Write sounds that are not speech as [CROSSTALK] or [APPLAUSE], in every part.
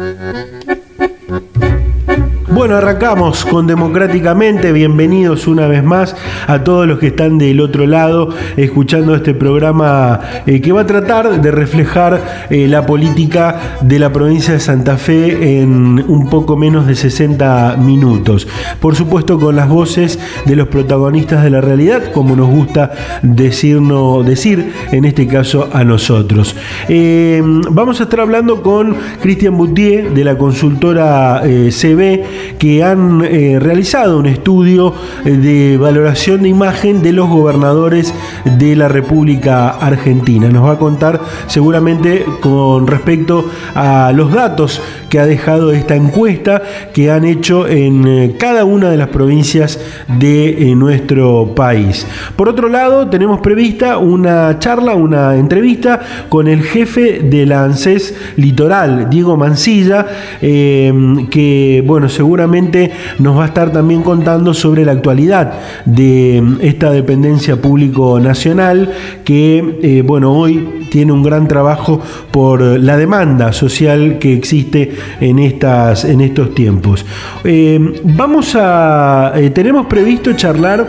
Mm-hmm. Bueno, arrancamos con Democráticamente. Bienvenidos una vez más a todos los que están del otro lado escuchando este programa eh, que va a tratar de reflejar eh, la política de la provincia de Santa Fe en un poco menos de 60 minutos. Por supuesto con las voces de los protagonistas de la realidad, como nos gusta decirnos, decir en este caso a nosotros. Eh, vamos a estar hablando con Cristian Boutier de la consultora CB que han eh, realizado un estudio eh, de valoración de imagen de los gobernadores de la República Argentina. Nos va a contar seguramente con respecto a los datos que ha dejado esta encuesta que han hecho en eh, cada una de las provincias de nuestro país. Por otro lado, tenemos prevista una charla, una entrevista con el jefe de la ANSES Litoral, Diego Mancilla, que, bueno, según nos va a estar también contando sobre la actualidad de esta dependencia público nacional que, eh, bueno, hoy tiene un gran trabajo por la demanda social que existe en, estas, en estos tiempos. Eh, vamos a, eh, tenemos previsto charlar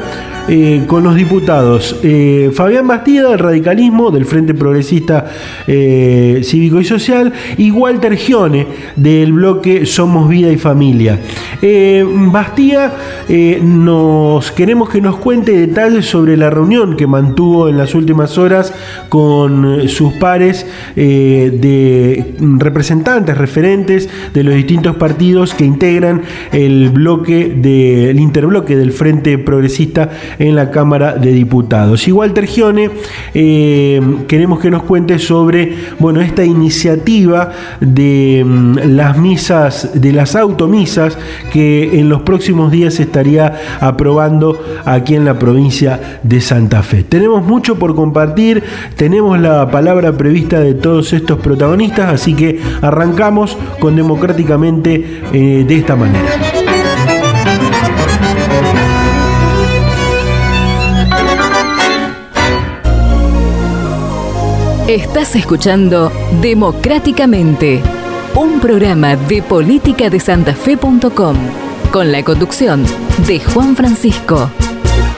eh, con los diputados eh, Fabián Bastida del radicalismo, del Frente Progresista eh, Cívico y Social, y Walter Gione del bloque Somos Vida y Familia. Bastida, nos queremos que nos cuente detalles sobre la reunión que mantuvo en las últimas horas con sus pares de representantes, referentes de los distintos partidos que integran el bloque del interbloque del Frente Progresista en la Cámara de Diputados. Y Walter Gione, eh, queremos que nos cuente sobre bueno, esta iniciativa de mm, las misas, de las automisas, que en los próximos días se estaría aprobando aquí en la provincia de Santa Fe. Tenemos mucho por compartir, tenemos la palabra prevista de todos estos protagonistas, así que arrancamos con democráticamente eh, de esta manera. Estás escuchando Democráticamente, un programa de política de santafe.com, con la conducción de Juan Francisco.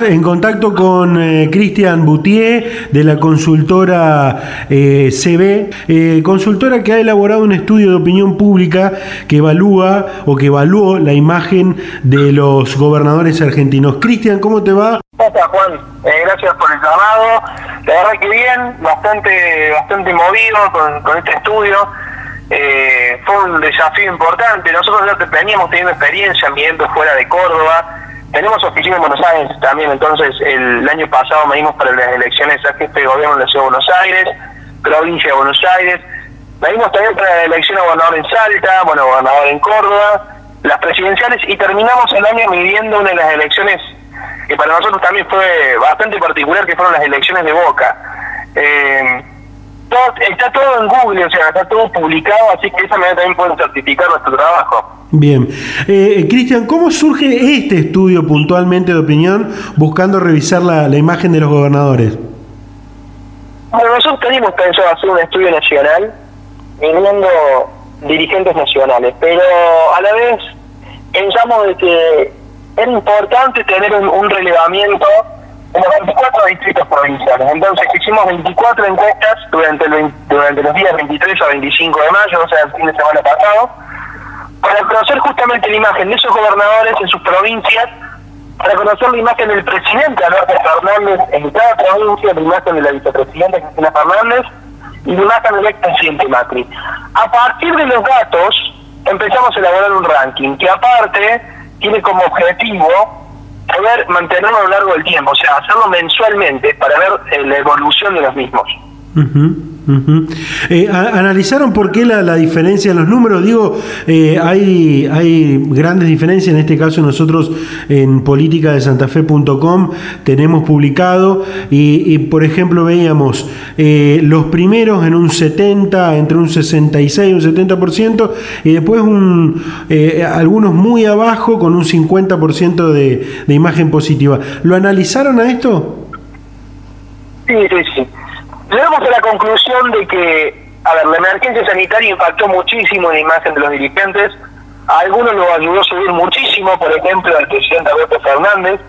En contacto con eh, Cristian Boutier de la consultora eh, CB, eh, consultora que ha elaborado un estudio de opinión pública que evalúa o que evaluó la imagen de los gobernadores argentinos. Cristian, ¿cómo te va? Gracias Juan? gracias por el llamado. La verdad que bien, bastante, bastante movido con, este estudio. fue un desafío importante. Nosotros ya veníamos teniendo experiencia midiendo fuera de Córdoba tenemos oficina en Buenos Aires también, entonces el, año pasado medimos para las elecciones a jefe de gobierno de la Ciudad de Buenos Aires, provincia de Buenos Aires, medimos también para la elección a gobernador en Salta, bueno, gobernador en Córdoba, las presidenciales y terminamos el año midiendo una de las elecciones que para nosotros también fue bastante particular, que fueron las elecciones de Boca. Eh, está todo en Google, o sea, está todo publicado, así que de esa manera también pueden certificar nuestro trabajo. Bien. Eh, Cristian, ¿cómo surge este estudio puntualmente de opinión buscando revisar la, imagen de los gobernadores? Bueno, nosotros teníamos pensado hacer un estudio nacional, viniendo dirigentes nacionales, pero a la vez pensamos de que era importante tener un relevamiento en los 24 distritos provinciales. Entonces hicimos 24 encuestas durante, durante los días 23 a 25 de mayo, o sea, el fin de semana pasado, para conocer justamente la imagen de esos gobernadores en sus provincias, para conocer la imagen del presidente Alberto Fernández en cada provincia, la imagen de la vicepresidenta Cristina Fernández y la imagen del expresidente Macri. A partir de los datos empezamos a elaborar un ranking que aparte tiene como objetivo poder mantenerlo a lo largo del tiempo, o sea, hacerlo mensualmente para ver eh, la evolución de los mismos. Eh, ¿Analizaron por qué la, diferencia en los números? Digo, eh, hay, hay grandes diferencias, en este caso nosotros en política de santafe.com tenemos publicado y, por ejemplo veíamos eh, los primeros en un 70, entre un 66 y un 70% y después un, algunos muy abajo con un 50% de, de imagen positiva. ¿Lo analizaron a esto? Sí, sí, sí llegamos a la conclusión de que a ver, la emergencia sanitaria impactó muchísimo en la imagen de los dirigentes. A algunos lo ayudó a subir muchísimo, por ejemplo, el presidente Alberto Fernández,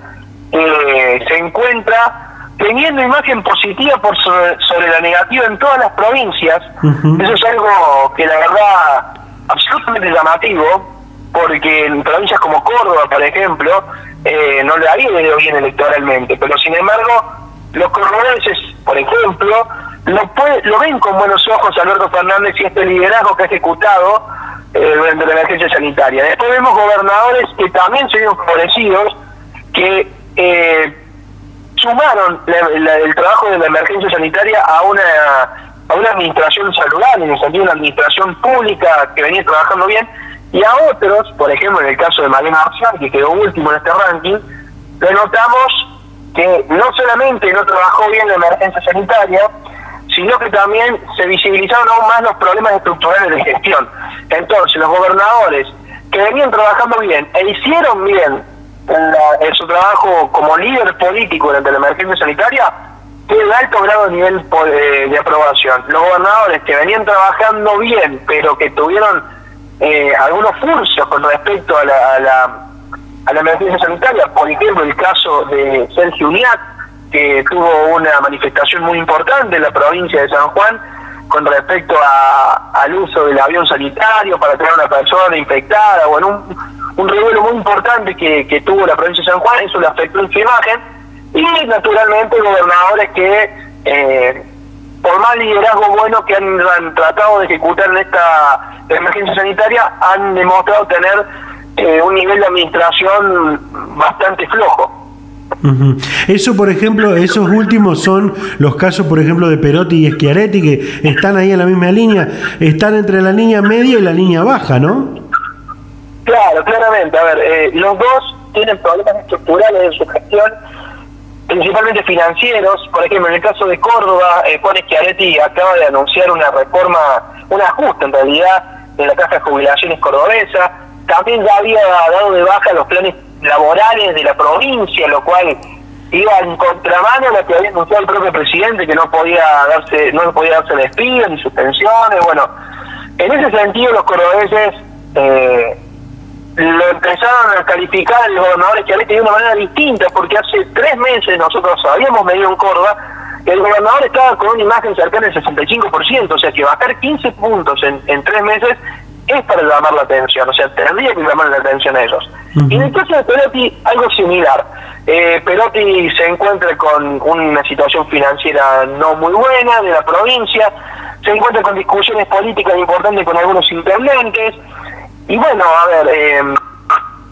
que se encuentra teniendo imagen positiva por sobre, la negativa en todas las provincias. Eso es algo que la verdad absolutamente llamativo, porque en provincias como Córdoba, por ejemplo, eh, no le había ido bien electoralmente, pero sin embargo, los cordobeses, por ejemplo, lo, lo ven con buenos ojos Alberto Fernández y este liderazgo que ha ejecutado eh, durante la emergencia sanitaria. Después vemos gobernadores que también se vieron favorecidos, que eh, sumaron el trabajo de la emergencia sanitaria a una a una administración saludable, en el sentido de una administración pública que venía trabajando bien, y a otros, por ejemplo en el caso de Mariana Arcián, que quedó último en este ranking, le notamos que no solamente no trabajó bien la emergencia sanitaria, sino que también se visibilizaron aún más los problemas estructurales de gestión. Entonces, los gobernadores que venían trabajando bien e hicieron bien en, su trabajo como líder político durante la emergencia sanitaria, tienen alto grado de nivel de, aprobación. Los gobernadores que venían trabajando bien, pero que tuvieron eh, algunos furcios con respecto a la, a la emergencia sanitaria, por ejemplo, el caso de Sergio Uniat, que tuvo una manifestación muy importante en la provincia de San Juan con respecto a, al uso del avión sanitario para tener a una persona infectada, bueno, un, un revuelo muy importante que, que tuvo la provincia de San Juan, eso le afectó en su imagen, y naturalmente gobernadores que, eh, por más liderazgo bueno que han, tratado de ejecutar en esta emergencia sanitaria, han demostrado tener eh, un nivel de administración bastante flojo. Eso, por ejemplo, esos últimos son los casos, por ejemplo, de Perotti y Schiaretti, que están ahí en la misma línea, están entre la línea media y la línea baja, ¿no? Claro, claramente. A ver, eh, los dos tienen problemas estructurales en su gestión, principalmente financieros. Por ejemplo, en el caso de Córdoba, eh, Juan Schiaretti acaba de anunciar una reforma, un ajuste en realidad, de la caja de jubilaciones cordobesa. También ya había dado de baja los planes laborales de la provincia, lo cual iba en contramano a lo que había anunciado el propio presidente, que no podía darse no podía darse despidos ni suspensiones. Bueno, en ese sentido los cordobeses eh, lo empezaron a calificar los gobernadores que había de una manera distinta, porque hace tres meses nosotros habíamos medido en Córdoba que el gobernador estaba con una imagen cercana al 65%, o sea que bajar 15 puntos en tres meses es para llamar la atención, o sea, tendría que llamar la atención a ellos. Y en el caso de Perotti, algo similar. Eh, Perotti se encuentra con una situación financiera no muy buena de la provincia, se encuentra con discusiones políticas importantes con algunos intendentes, y bueno, a ver, eh,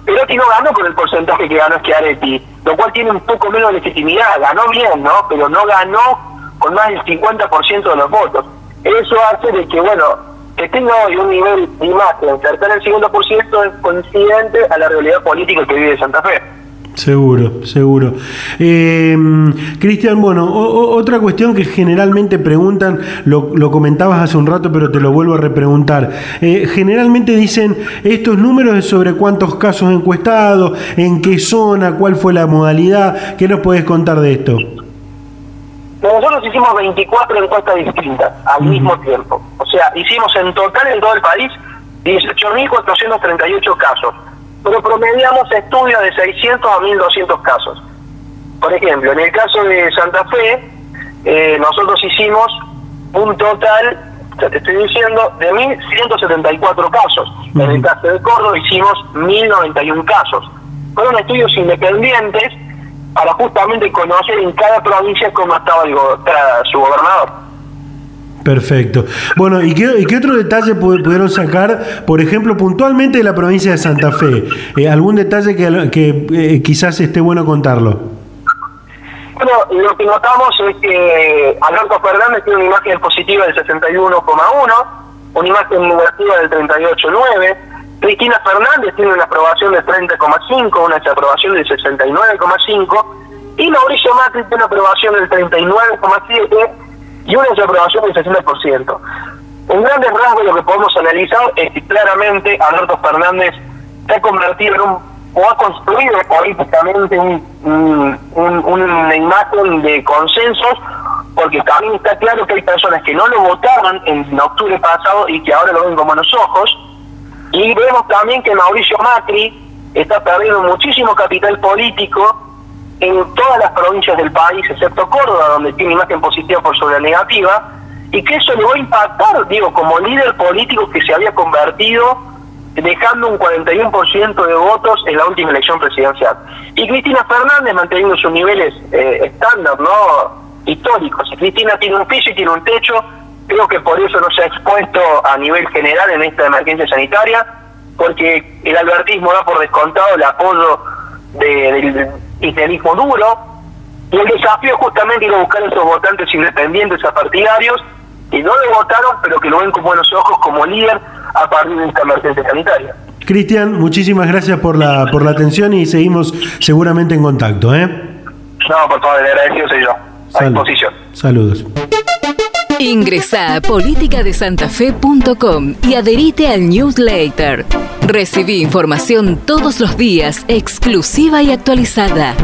Perotti no ganó con el porcentaje que ganó Schiaretti, lo cual tiene un poco menos de legitimidad, ganó bien, ¿no? Pero no ganó con más del 50% de los votos. Eso hace de que, bueno, que tenga hoy un nivel de imagen cercano al 50% es coincidente a la realidad política que vive Santa Fe. Seguro, seguro. Eh, Cristian, bueno, otra cuestión que generalmente preguntan, lo, comentabas hace un rato, pero te lo vuelvo a repreguntar. Eh, generalmente dicen estos números sobre cuántos casos encuestados, en qué zona, cuál fue la modalidad. ¿Qué nos puedes contar de esto? Nosotros hicimos 24 encuestas distintas al mismo tiempo. O sea, hicimos en total en todo el país 18.438 casos. Pero promediamos estudios de 600 a 1.200 casos. Por ejemplo, en el caso de Santa Fe, eh, nosotros hicimos un total, ya te estoy diciendo, de 1.174 casos. En el caso de Córdoba hicimos 1.091 casos. Fueron estudios independientes para justamente conocer en cada provincia cómo estaba su gobernador. Perfecto. Bueno, ¿y qué, qué otro detalle pudieron sacar, por ejemplo, puntualmente de la provincia de Santa Fe? Eh, ¿Algún detalle que, que eh, quizás esté bueno contarlo? Bueno, lo que notamos es que Alberto Fernández tiene una imagen positiva del 61,1, una imagen negativa del 38,9, Cristina Fernández tiene una aprobación de 30,5, una desaprobación del 69,5, y Mauricio Macri tiene una aprobación del 39,7 y una desaprobación del 60%. En grandes rasgos lo que podemos analizar es que claramente Alberto Fernández se ha convertido en un, o ha construido políticamente un, una imagen de consensos porque también está claro que hay personas que no lo votaron en octubre pasado y que ahora lo ven con buenos ojos. Y vemos también que Mauricio Macri está perdiendo muchísimo capital político en todas las provincias del país, excepto Córdoba, donde tiene imagen positiva por sobre la negativa, y que eso le va a impactar, digo, como líder político que se había convertido, dejando un 41% de votos en la última elección presidencial. Y Cristina Fernández manteniendo sus niveles eh, estándar, ¿no? históricos. Cristina tiene un piso y tiene un techo, creo que por eso no se ha expuesto a nivel general en esta emergencia sanitaria, porque el albertismo da por descontado el apoyo del cristianismo duro, y el desafío es justamente ir a buscar a esos votantes independientes a partidarios que no le votaron, pero que lo ven con buenos ojos como líder a partir de esta emergencia sanitaria. Cristian, muchísimas gracias por la por la atención y seguimos seguramente en contacto, ¿eh? No, por favor, agradecido soy yo. A disposición. Saludos. Ingresa a politicadesantafe.com y adherite al newsletter. Recibí información todos los días, exclusiva y actualizada.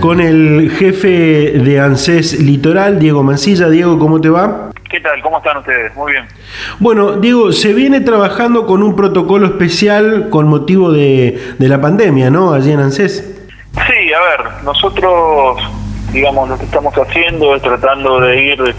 Con el jefe de ANSES Litoral, Diego Mancilla. Diego, ¿cómo te va? ¿Qué tal? ¿Cómo están ustedes? Muy bien. Bueno, Diego, se viene trabajando con un protocolo especial con motivo de, de la pandemia, ¿no? Allí en ANSES. Sí, a ver, nosotros digamos, lo que estamos haciendo es tratando de ir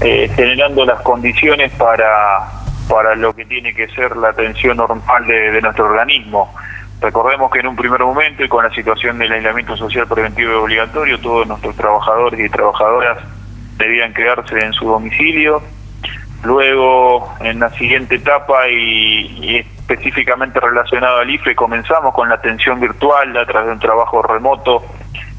eh, generando las condiciones para, para lo que tiene que ser la atención normal de, nuestro organismo. Recordemos que en un primer momento y con la situación del aislamiento social preventivo y obligatorio, todos nuestros trabajadores y trabajadoras debían quedarse en su domicilio. Luego, en la siguiente etapa y, y específicamente relacionado al IFE, comenzamos con la atención virtual a través de un trabajo remoto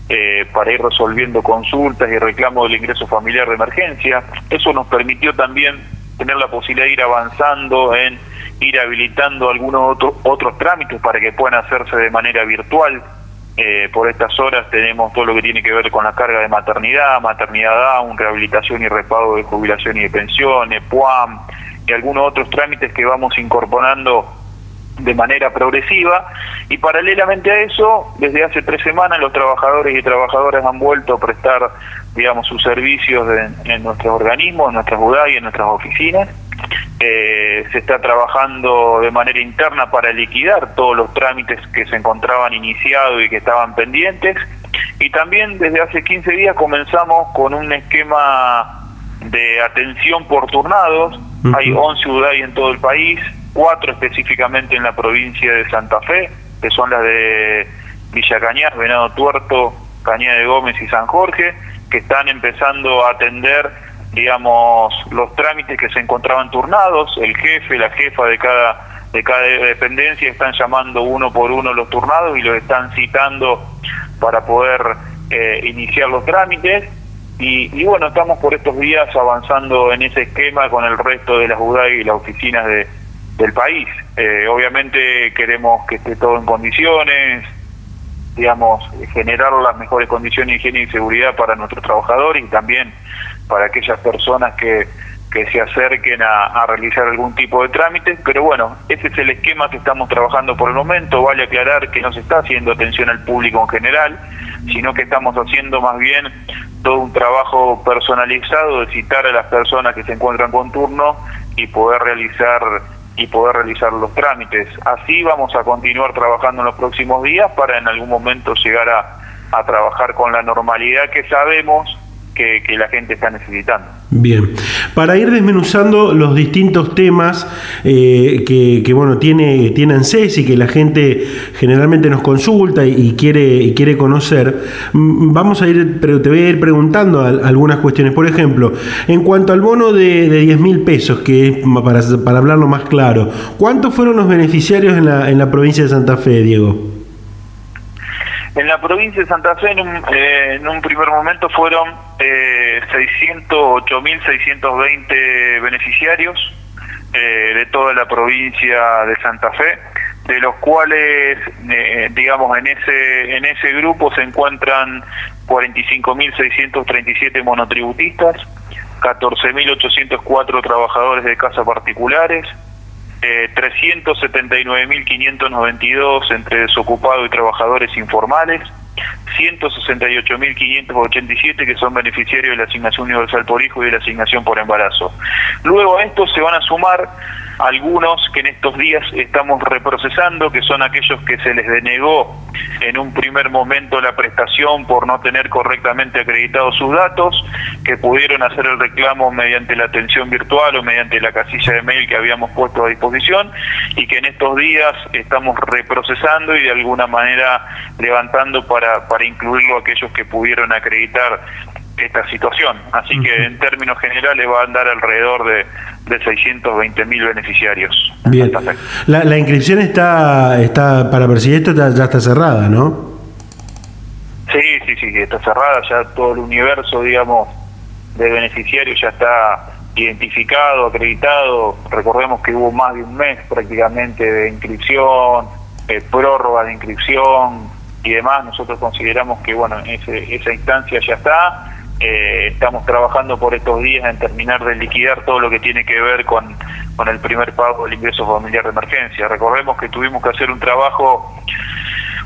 eh, para ir resolviendo consultas y reclamos del ingreso familiar de emergencia. Eso nos permitió también tener la posibilidad de ir avanzando en ir habilitando algunos otros otros trámites para que puedan hacerse de manera virtual. Eh, por estas horas tenemos todo lo que tiene que ver con la carga de maternidad, maternidad down, rehabilitación y repago de jubilación y de pensiones, PUAM y algunos otros trámites que vamos incorporando de manera progresiva y paralelamente a eso, desde hace tres semanas los trabajadores y trabajadoras han vuelto a prestar, digamos, sus servicios en, nuestros organismos, en nuestras UDA y en nuestras oficinas. Eh, se está trabajando de manera interna para liquidar todos los trámites que se encontraban iniciados y que estaban pendientes. Y también desde hace 15 días comenzamos con un esquema de atención por turnados. Hay 11 UDAI en todo el país, cuatro específicamente en la provincia de Santa Fe, que son las de Villa Cañar, Venado Tuerto, Cañada de Gómez y San Jorge, que están empezando a atender, digamos, los trámites que se encontraban turnados, el jefe, la jefa de cada de cada dependencia están llamando uno por uno los turnados y los están citando para poder eh, iniciar los trámites. Y, y, bueno, estamos por estos días avanzando en ese esquema con el resto de las UDAI y las oficinas de, del país. Eh, obviamente queremos que esté todo en condiciones, digamos, generar las mejores condiciones de higiene y seguridad para nuestros trabajadores y también para aquellas personas que, que se acerquen a, realizar algún tipo de trámite. Pero bueno, ese es el esquema que estamos trabajando por el momento. Vale aclarar que no se está haciendo atención al público en general, sino que estamos haciendo más bien todo un trabajo personalizado de citar a las personas que se encuentran con turno y poder realizar y poder realizar los trámites. Así vamos a continuar trabajando en los próximos días para en algún momento llegar a, a trabajar con la normalidad que sabemos que, la gente está necesitando. Bien, para ir desmenuzando los distintos temas eh, que, bueno tiene, tiene ANSES y que la gente generalmente nos consulta y, quiere, quiere conocer, vamos a ir, pero te voy a ir preguntando algunas cuestiones. Por ejemplo, en cuanto al bono de, de 10 mil pesos, que es para, para hablarlo más claro, ¿cuántos fueron los beneficiarios en la, en la provincia de Santa Fe, Diego? En la provincia de Santa Fe, en un, eh, primer momento, fueron eh, 608.620 beneficiarios eh, de toda la provincia de Santa Fe, de los cuales, eh, digamos, en ese, en ese grupo se encuentran 45.637 monotributistas, 14.804 trabajadores de casa particulares, eh, 379.592 entre desocupados y trabajadores informales, 168.587 que son beneficiarios de la asignación universal por hijo y de la asignación por embarazo. Luego a se van a sumar algunos que en estos días estamos reprocesando, que son aquellos que se les denegó en un primer momento la prestación por no tener correctamente acreditados sus datos, que pudieron hacer el reclamo mediante la atención virtual o mediante la casilla de mail que habíamos puesto a disposición y que en estos días estamos reprocesando y de alguna manera levantando para, para incluirlo aquellos que pudieron acreditar esta situación. Así que en términos generales va a andar alrededor de, de 620 mil beneficiarios. Bien. La, la, inscripción está, está para percibir esto ya, está cerrada, ¿no? Sí, sí, sí, está cerrada, ya todo el universo, digamos, de beneficiarios ya está identificado, acreditado. Recordemos que hubo más de un mes prácticamente de inscripción, eh, prórroga de inscripción y demás. Nosotros consideramos que, bueno, ese, esa instancia ya está eh, estamos trabajando por estos días en terminar de liquidar todo lo que tiene que ver con, con el primer pago del ingreso familiar de emergencia. Recordemos que tuvimos que hacer un trabajo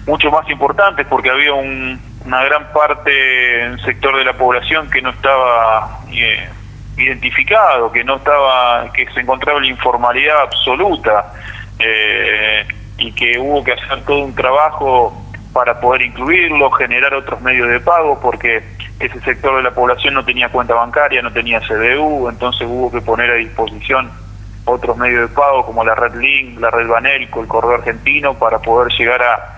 mucho más importante porque había una gran parte del sector de la población que no estaba eh, identificado, que no estaba, que se encontraba en la informalidad absoluta eh, y que hubo que hacer todo un trabajo para poder incluirlo, generar otros medios de pago, porque ese sector de la población no tenía cuenta bancaria, no tenía CDU, entonces hubo que poner a disposición otros medios de pago como la red Link, la red Banelco, el correo argentino, para poder llegar a,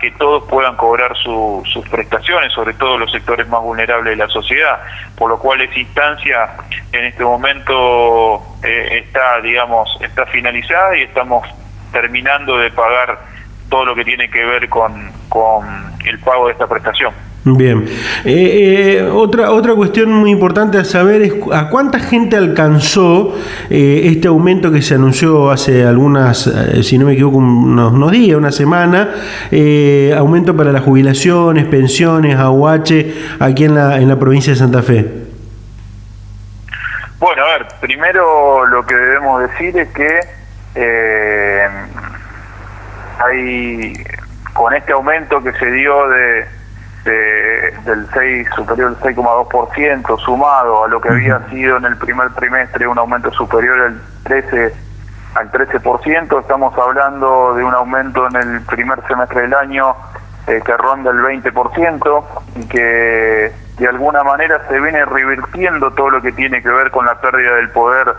que todos puedan cobrar sus prestaciones, sobre todo los sectores más vulnerables de la sociedad, por lo cual esa instancia en este momento eh, está, digamos, está finalizada y estamos terminando de pagar todo lo que tiene que ver con, con el pago de esta prestación. Bien. Eh, eh, otra, otra cuestión muy importante a saber es a cuánta gente alcanzó eh, este aumento que se anunció hace algunas, si no me equivoco, unos, días, una semana, aumento para las jubilaciones, pensiones, aguache, aquí en la, en la provincia de Santa Fe. Bueno, a ver, primero lo que debemos decir es que hay, con este aumento que se dio de del 6 superior al 6,2% sumado a lo que había sido en el primer trimestre un aumento superior al 13 al 13%, estamos hablando de un aumento en el primer semestre del año eh, que ronda el 20% y que de alguna manera se viene revirtiendo todo lo que tiene que ver con la pérdida del poder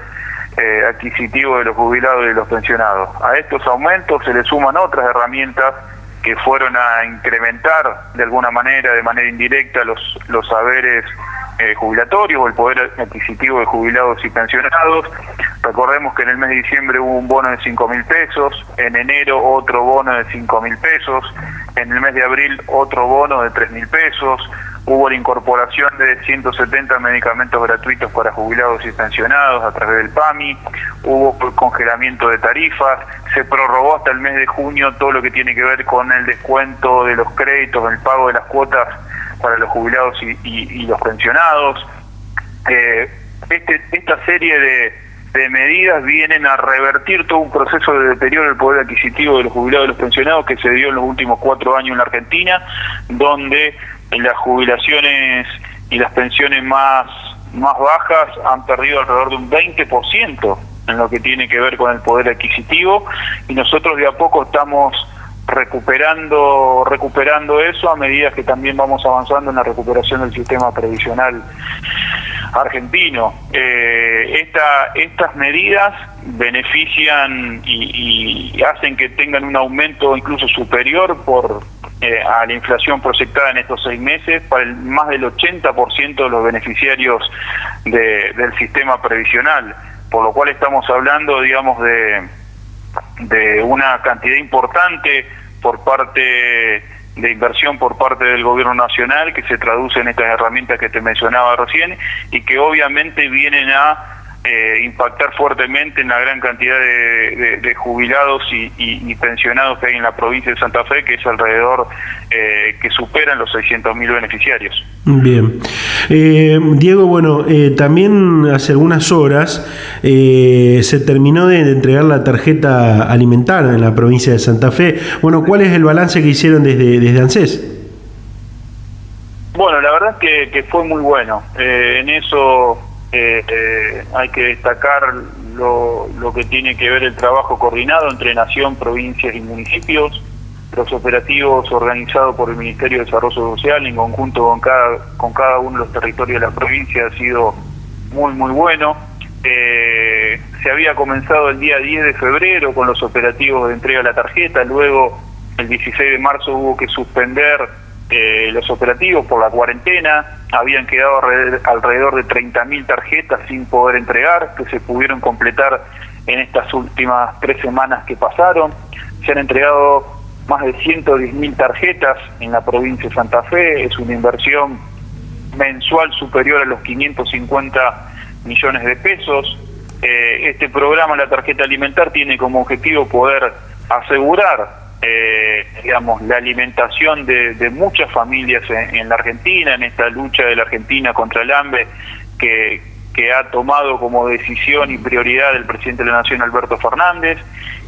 eh, adquisitivo de los jubilados y de los pensionados. A estos aumentos se le suman otras herramientas que fueron a incrementar de alguna manera, de manera indirecta, los, los saberes eh, jubilatorios o el poder adquisitivo de jubilados y pensionados. Recordemos que en el mes de diciembre hubo un bono de 5 mil pesos, en enero otro bono de 5 mil pesos, en el mes de abril otro bono de 3 mil pesos, hubo la incorporación de 170 medicamentos gratuitos para jubilados y pensionados a través del PAMI, hubo congelamiento de tarifas, se prorrogó hasta el mes de junio todo lo que tiene que ver con el descuento de los créditos, el pago de las cuotas para los jubilados y, los pensionados. Eh, este, esta serie de, de medidas vienen a revertir todo un proceso de deterioro del poder adquisitivo de los jubilados y los pensionados que se dio en los últimos cuatro años en la Argentina, donde las jubilaciones y las pensiones más, más bajas han perdido alrededor de un 20% en lo que tiene que ver con el poder adquisitivo y nosotros de a poco estamos recuperando recuperando eso a medida que también vamos avanzando en la recuperación del sistema previsional argentino. Eh, esta, estas medidas benefician y, y, hacen que tengan un aumento incluso superior por eh, a la inflación proyectada en estos seis meses para el, más del 80% de los beneficiarios de, del sistema previsional, por lo cual estamos hablando, digamos, de, de una cantidad importante por parte de inversión por parte del gobierno nacional que se traduce en estas herramientas que te mencionaba recién y que obviamente vienen a eh, impactar fuertemente en la gran cantidad de, jubilados y, pensionados que hay en la provincia de Santa Fe, que es alrededor, eh, que superan los 600.000 beneficiarios. Bien. Eh, Diego, bueno, también hace algunas horas se terminó de, entregar la tarjeta alimentaria en la provincia de Santa Fe. Bueno, ¿cuál es el balance que hicieron desde, desde ANSES? Bueno, la verdad que, fue muy bueno. Eh, en eso eh, eh, hay que destacar lo, que tiene que ver el trabajo coordinado entre nación, provincias y municipios, los operativos organizados por el Ministerio de Desarrollo Social en conjunto con cada, con cada uno de los territorios de la provincia ha sido muy, muy bueno. se había comenzado el día 10 de febrero con los operativos de entrega de la tarjeta, luego el 16 de marzo hubo que suspender eh, los operativos por la cuarentena, habían quedado alrededor de 30.000 tarjetas sin poder entregar, que se pudieron completar en estas últimas tres semanas que pasaron. Se han entregado más de 110.000 tarjetas en la provincia de Santa Fe, es una inversión mensual superior a los 550 millones de pesos. Eh, este programa, la tarjeta alimentar, tiene como objetivo poder asegurar eh, digamos, la alimentación de, muchas familias en, la Argentina, en esta lucha de la Argentina contra el hambre que, ha tomado como decisión y prioridad el presidente de la Nación, Alberto Fernández,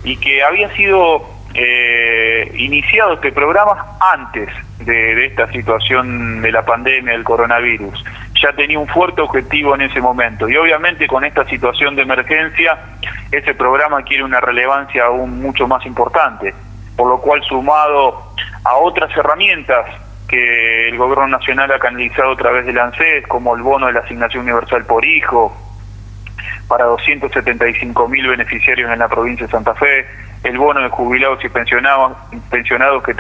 y que había sido eh, iniciado este programa antes de, de, esta situación de la pandemia del coronavirus. Ya tenía un fuerte objetivo en ese momento y obviamente con esta situación de emergencia ese programa quiere una relevancia aún mucho más importante por lo cual sumado a otras herramientas que el gobierno nacional ha canalizado a través del ANSES, como el bono de la asignación universal por hijo, para 275 mil beneficiarios en la provincia de Santa Fe, el bono de jubilados y pensionados, pensionados que,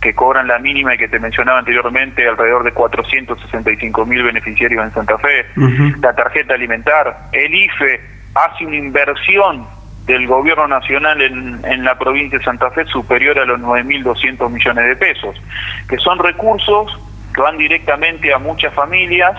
que cobran la mínima y que te mencionaba anteriormente, alrededor de 465 mil beneficiarios en Santa Fe, la tarjeta alimentar, el IFE hace una inversión del gobierno nacional en, en la provincia de Santa Fe superior a los 9.200 millones de pesos, que son recursos que van directamente a muchas familias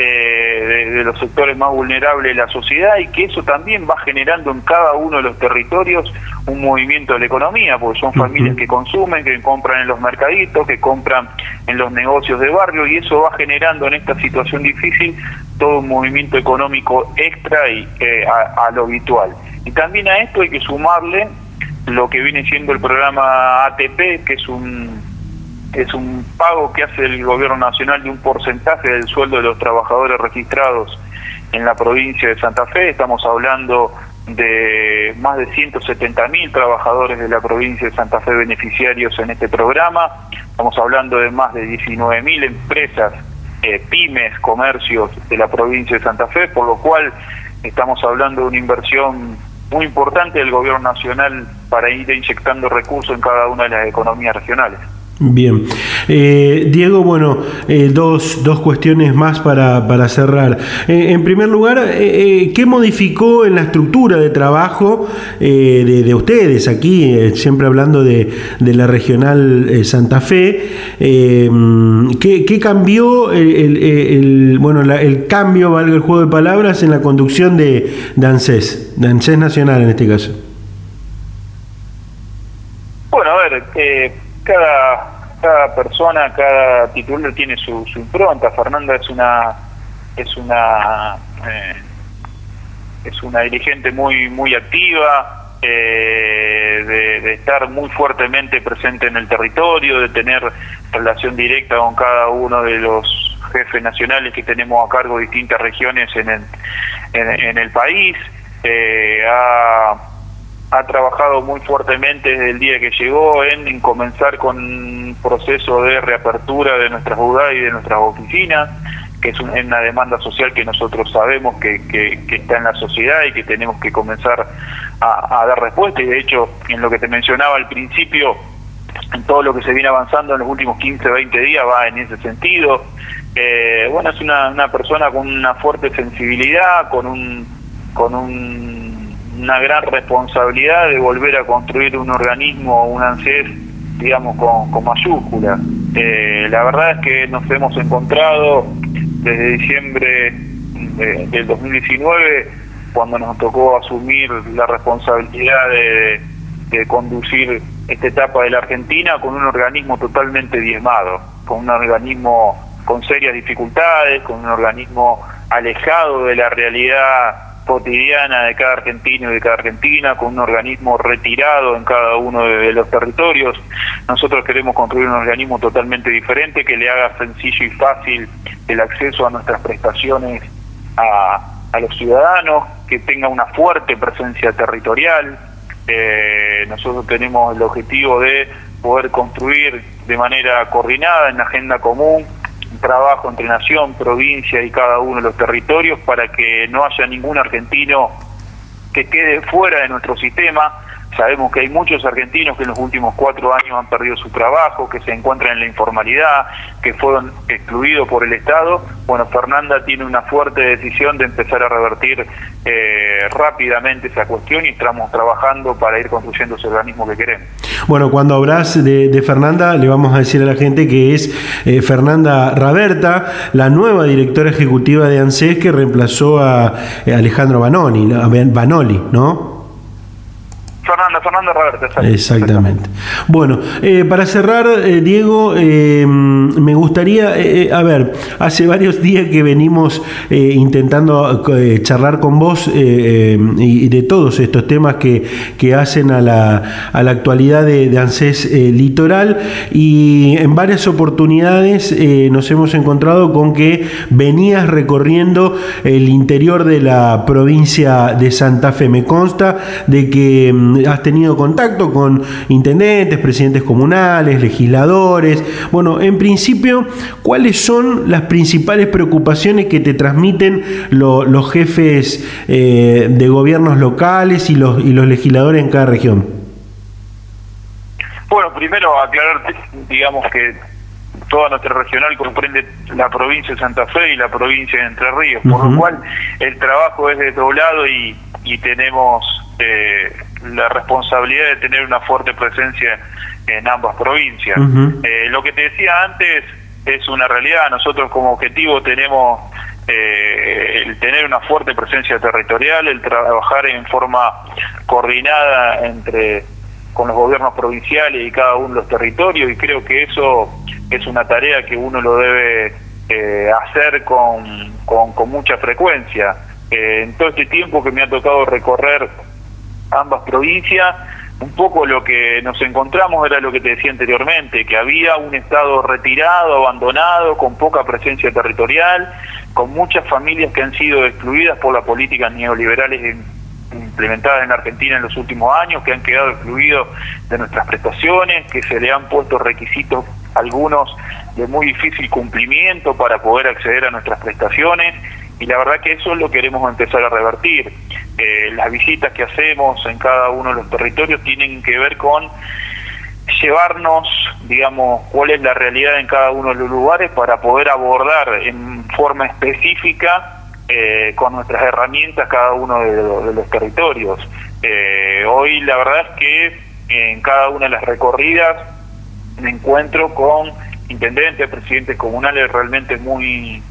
eh, de, los sectores más vulnerables de la sociedad y que eso también va generando en cada uno de los territorios un movimiento de la economía, porque son familias que consumen, que compran en los mercaditos, que compran en los negocios de barrio y eso va generando en esta situación difícil todo un movimiento económico extra y eh, a lo habitual. Y también a esto hay que sumarle lo que viene siendo el programa ATP, que es un es un pago que hace el gobierno nacional de un porcentaje del sueldo de los trabajadores registrados en la provincia de Santa Fe. Estamos hablando de más de 170 mil trabajadores de la provincia de Santa Fe beneficiarios en este programa. Estamos hablando de más de 19 mil empresas, eh, pymes, comercios de la provincia de Santa Fe, por lo cual estamos hablando de una inversión muy importante del gobierno nacional para ir inyectando recursos en cada una de las economías regionales. Bien. Eh, Diego, bueno, eh, dos, dos, cuestiones más para, para cerrar. Eh, en primer lugar, ¿qué modificó en la estructura de trabajo de, ustedes aquí, siempre hablando de, de la regional Santa Fe? ¿qué, ¿qué, cambió el, bueno, el cambio, valga el juego de palabras, en la conducción de, de ANSES Nacional en este caso? Bueno, a ver, cada, cada persona, cada titular tiene su, impronta. Fernanda es una es una eh, es una dirigente muy muy activa, eh, de, estar muy fuertemente presente en el territorio, de tener relación directa con cada uno de los jefes nacionales que tenemos a cargo de distintas regiones en el, en, el país. Eh, ha trabajado muy fuertemente desde el día que llegó en, comenzar con un proceso de reapertura de nuestras UDA y de nuestras oficinas, que es una demanda social que nosotros sabemos que, está en la sociedad y que tenemos que comenzar a, dar respuesta. Y de hecho, en lo que te mencionaba al principio, en todo lo que se viene avanzando en los últimos 15, 20 días va en ese sentido. Eh, bueno, es una, una persona con una fuerte sensibilidad, con un, con un una gran responsabilidad de volver a construir un organismo, un ANSES, digamos, con, con mayúscula. Eh, la verdad es que nos hemos encontrado desde diciembre del 2019, cuando nos tocó asumir la responsabilidad de, de conducir esta etapa de la Argentina con un organismo totalmente diezmado, con un organismo con serias dificultades, con un organismo alejado de la realidad cotidiana de cada argentino y de cada argentina, con un organismo retirado en cada uno de los territorios. Nosotros queremos construir un organismo totalmente diferente que le haga sencillo y fácil el acceso a nuestras prestaciones a, los ciudadanos, que tenga una fuerte presencia territorial. Eh, nosotros tenemos el objetivo de poder construir de manera coordinada en la agenda común trabajo entre nación, provincia y cada uno de los territorios para que no haya ningún argentino que quede fuera de nuestro sistema Sabemos que hay muchos argentinos que en los últimos cuatro años han perdido su trabajo, que se encuentran en la informalidad, que fueron excluidos por el Estado. Bueno, Fernanda tiene una fuerte decisión de empezar a revertir eh, rápidamente esa cuestión y estamos trabajando para ir construyendo ese organismo que queremos. Bueno, cuando hablas de, Fernanda, le vamos a decir a la gente que es eh, Fernanda Raberta, la nueva directora ejecutiva de ANSES que reemplazó a eh, Alejandro Banoni, Banoli, ¿no? Fernanda, Fernanda Roberto. Exactamente. Bueno, eh, para cerrar, eh, Diego, eh, me gustaría, a ver, hace varios días que venimos intentando charlar con vos y de todos estos temas que, que hacen a la, a la actualidad de, ANSES Litoral y en varias oportunidades nos hemos encontrado con que venías recorriendo el interior de la provincia de Santa Fe. Me consta de que mm, has tenido contacto con intendentes, presidentes comunales, legisladores. Bueno, en principio, ¿cuáles son las principales preocupaciones que te transmiten los jefes eh, de gobiernos locales y los, y los legisladores en cada región? Bueno, primero aclarar, digamos que toda nuestra regional comprende la provincia de Santa Fe y la provincia de Entre Ríos, por lo cual el trabajo es desdoblado y, y tenemos eh, la responsabilidad de tener una fuerte presencia en ambas provincias. Eh, lo que te decía antes es una realidad. Nosotros como objetivo tenemos eh, el tener una fuerte presencia territorial, el trabajar en forma coordinada entre con los gobiernos provinciales y cada uno de los territorios y creo que eso es una tarea que uno lo debe eh, hacer con, con, con, mucha frecuencia. en todo este tiempo que me ha tocado recorrer ambas provincias. Un poco lo que nos encontramos era lo que te decía anteriormente, que había un Estado retirado, abandonado, con poca presencia territorial, con muchas familias que han sido excluidas por las políticas neoliberales implementadas en Argentina en los últimos años, que han quedado excluidos de nuestras prestaciones, que se le han puesto requisitos algunos de muy difícil cumplimiento para poder acceder a nuestras prestaciones y la verdad que eso lo queremos empezar a revertir. Eh, las visitas que hacemos en cada uno de los territorios tienen que ver con llevarnos, digamos, cuál es la realidad en cada uno de los lugares para poder abordar en forma específica eh, con nuestras herramientas cada uno de, los, territorios. Eh, hoy la verdad es que en cada una de las recorridas me encuentro con intendentes, presidentes comunales realmente muy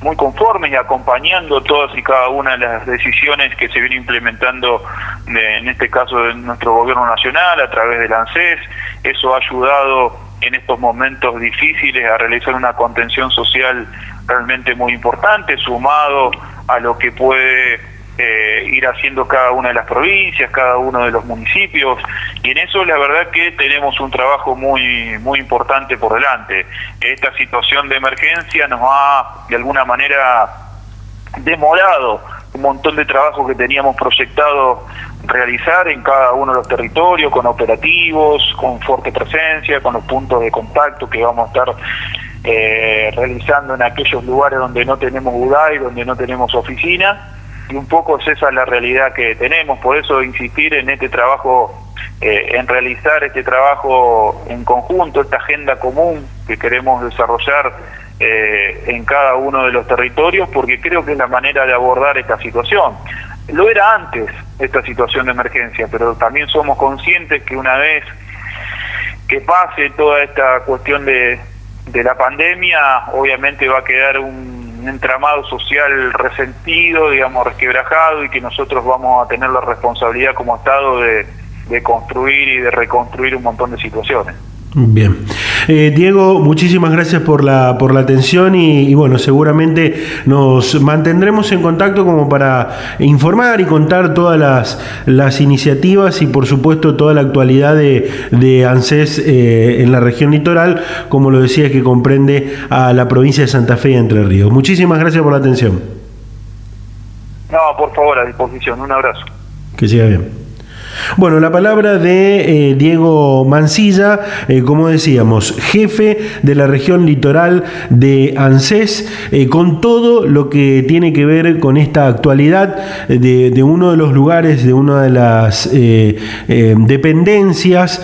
muy conformes y acompañando todas y cada una de las decisiones que se vienen implementando, en este caso de nuestro gobierno nacional, a través del ANSES. Eso ha ayudado en estos momentos difíciles a realizar una contención social realmente muy importante, sumado a lo que puede eh, ir haciendo cada una de las provincias, cada uno de los municipios, y en eso la verdad que tenemos un trabajo muy, muy importante por delante. Esta situación de emergencia nos ha de alguna manera demorado un montón de trabajo que teníamos proyectado realizar en cada uno de los territorios, con operativos, con fuerte presencia, con los puntos de contacto que vamos a estar eh, realizando en aquellos lugares donde no tenemos y donde no tenemos oficina y un poco es esa la realidad que tenemos, por eso insistir en este trabajo, eh, en realizar este trabajo en conjunto, esta agenda común que queremos desarrollar eh, en cada uno de los territorios, porque creo que es la manera de abordar esta situación. Lo era antes esta situación de emergencia, pero también somos conscientes que una vez que pase toda esta cuestión de, de la pandemia, obviamente va a quedar un entramado social resentido, digamos, resquebrajado y que nosotros vamos a tener la responsabilidad como Estado de, construir y de reconstruir un montón de situaciones. Bien. Eh, Diego, muchísimas gracias por la, por la atención y, bueno, seguramente nos mantendremos en contacto como para informar y contar todas las, las iniciativas y por supuesto toda la actualidad de, de ANSES eh, en la región litoral, como lo decía, que comprende a la provincia de Santa Fe y Entre Ríos. Muchísimas gracias por la atención. No, por favor, a disposición. Un abrazo. Que siga bien. Bueno, la palabra de eh, Diego Mancilla, eh, como decíamos, jefe de la región litoral de ANSES, eh, con todo lo que tiene que ver con esta actualidad de, uno de los lugares, de una de las dependencias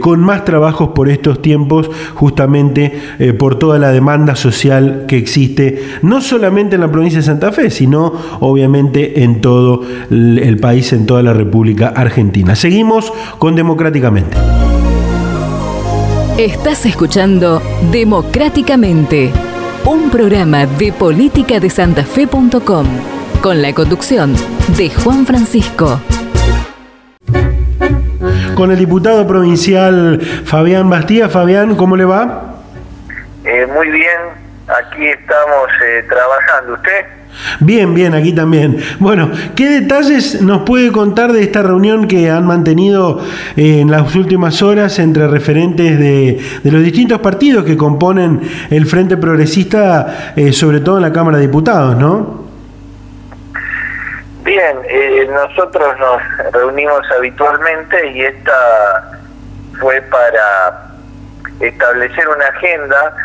con más trabajos por estos tiempos, justamente por toda la demanda social que existe, no solamente en la provincia de Santa Fe, sino obviamente en todo el país, en toda la República Argentina. Seguimos con Democráticamente. Estás escuchando Democráticamente, un programa de política de santafe.com, con la conducción de Juan Francisco. Con el diputado provincial Fabián Bastía. Fabián, ¿cómo le va? Eh, muy bien, aquí estamos eh, trabajando. ¿Usted? Bien, bien, aquí también. Bueno, ¿qué detalles nos puede contar de esta reunión que han mantenido eh, en las últimas horas entre referentes de, los distintos partidos que componen el Frente Progresista, eh, sobre todo en la Cámara de Diputados, no? Bien, eh, nosotros nos reunimos habitualmente y esta fue para establecer una agenda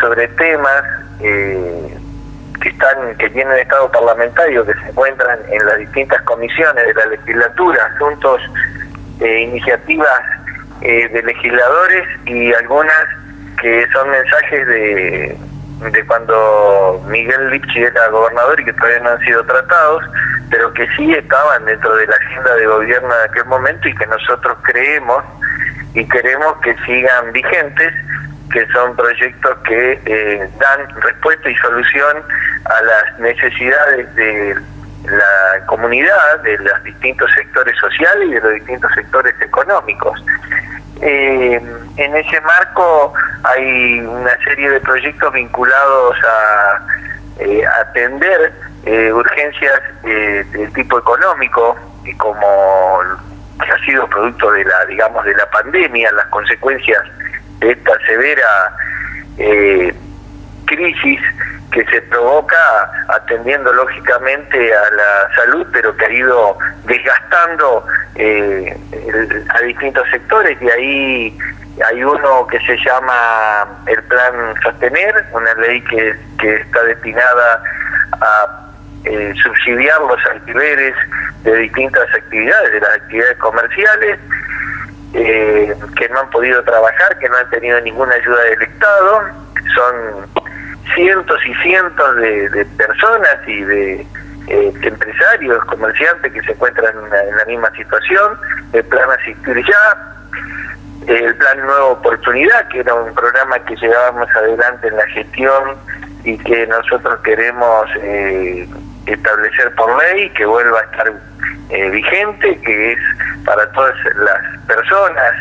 sobre temas que están que tienen estado parlamentario que se encuentran en las distintas comisiones de la legislatura asuntos eh, iniciativas eh, de legisladores y algunas que son mensajes de, de cuando Miguel Lipchi era gobernador y que todavía no han sido tratados, pero que sí estaban dentro de la agenda de gobierno de aquel momento y que nosotros creemos y queremos que sigan vigentes que son proyectos que eh, dan respuesta y solución a las necesidades de la comunidad, de los distintos sectores sociales y de los distintos sectores económicos. Eh, en ese marco hay una serie de proyectos vinculados a eh, atender urgencias del tipo económico, como que ha sido producto de la, digamos, de la pandemia, las consecuencias esta severa eh, crisis que se provoca atendiendo lógicamente a la salud, pero que ha ido desgastando eh, a distintos sectores. Y ahí hay uno que se llama el Plan Sostener, una ley que, que está destinada a eh, subsidiar los alquileres de distintas actividades, de las actividades comerciales, eh, que no han podido trabajar, que no han tenido ninguna ayuda del Estado. Son cientos y cientos de, personas y de eh, empresarios, comerciantes que se encuentran en la, misma situación. El plan Asistir Ya, el plan Nueva Oportunidad, que era un programa que llevábamos adelante en la gestión y que nosotros queremos eh, establecer por ley, que vuelva a estar eh, vigente, que es para todas las personas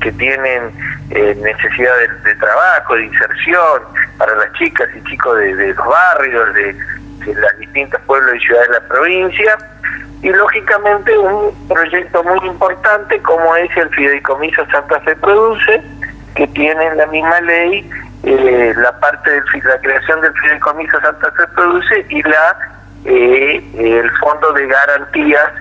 que tienen eh, necesidad de, trabajo, de inserción, para las chicas y chicos de, los barrios, de, de los distintos pueblos y ciudades de la provincia, y lógicamente un proyecto muy importante como es el Fideicomiso Santa Fe Produce, que tiene en la misma ley eh, la parte de la creación del Fideicomiso Santa Fe Produce y la eh, el Fondo de Garantías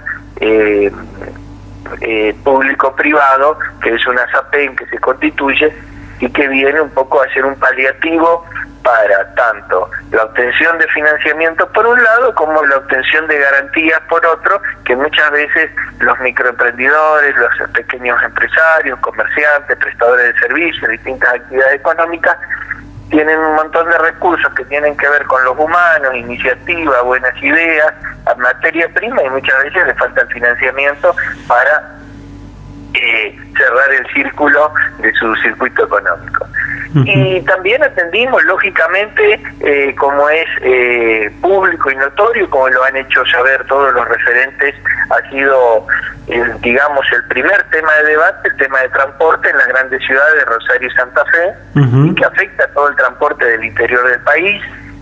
eh, público-privado, que es una SAPEN que se constituye y que viene un poco a ser un paliativo para tanto la obtención de financiamiento por un lado como la obtención de garantías por otro, que muchas veces los microemprendedores, los pequeños empresarios, comerciantes, prestadores de servicios, distintas actividades económicas, tienen un montón de recursos que tienen que ver con los humanos, iniciativas, buenas ideas, materia prima y muchas veces les falta el financiamiento para eh, cerrar el círculo de su circuito económico. Y también atendimos, lógicamente, eh, como es eh, público y notorio, como lo han hecho saber todos los referentes, ha sido, digamos, el primer tema de debate, el tema de transporte en las grandes ciudades, Rosario y Santa Fe, y que afecta a todo el transporte del interior del país,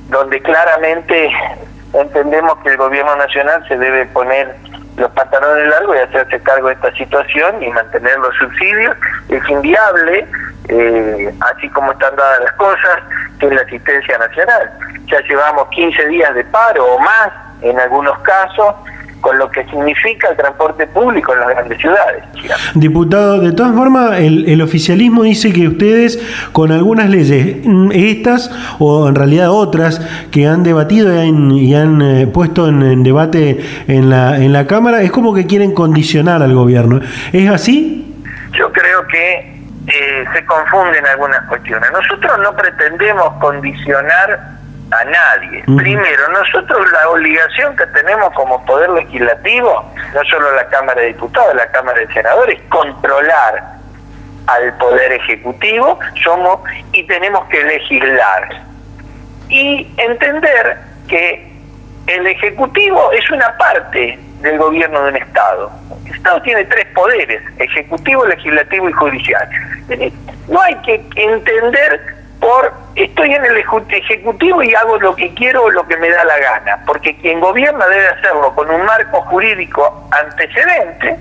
donde claramente entendemos que el gobierno nacional se debe poner los pantalones largos y hacerse cargo de esta situación y mantener los subsidios. Es inviable, eh, así como están dadas las cosas, que es la asistencia nacional. Ya llevamos 15 días de paro o más en algunos casos con lo que significa el transporte público en las grandes ciudades. Diputado, de todas formas, el, oficialismo dice que ustedes con algunas leyes, mm, estas o en realidad otras que han debatido y han, eh, puesto en, debate en la, en la Cámara, es como que quieren condicionar al gobierno. ¿Es así? Yo creo que eh, se confunden algunas cuestiones. Nosotros no pretendemos condicionar a nadie. Primero, nosotros la obligación que tenemos como poder legislativo, no solo la Cámara de Diputados, la Cámara de Senadores, controlar al poder ejecutivo, somos y tenemos que legislar. Y entender que el ejecutivo es una parte del gobierno de un Estado. El Estado tiene tres poderes, ejecutivo, legislativo y judicial. No hay que entender por estoy en el ejecutivo y hago lo que quiero o lo que me da la gana, porque quien gobierna debe hacerlo con un marco jurídico antecedente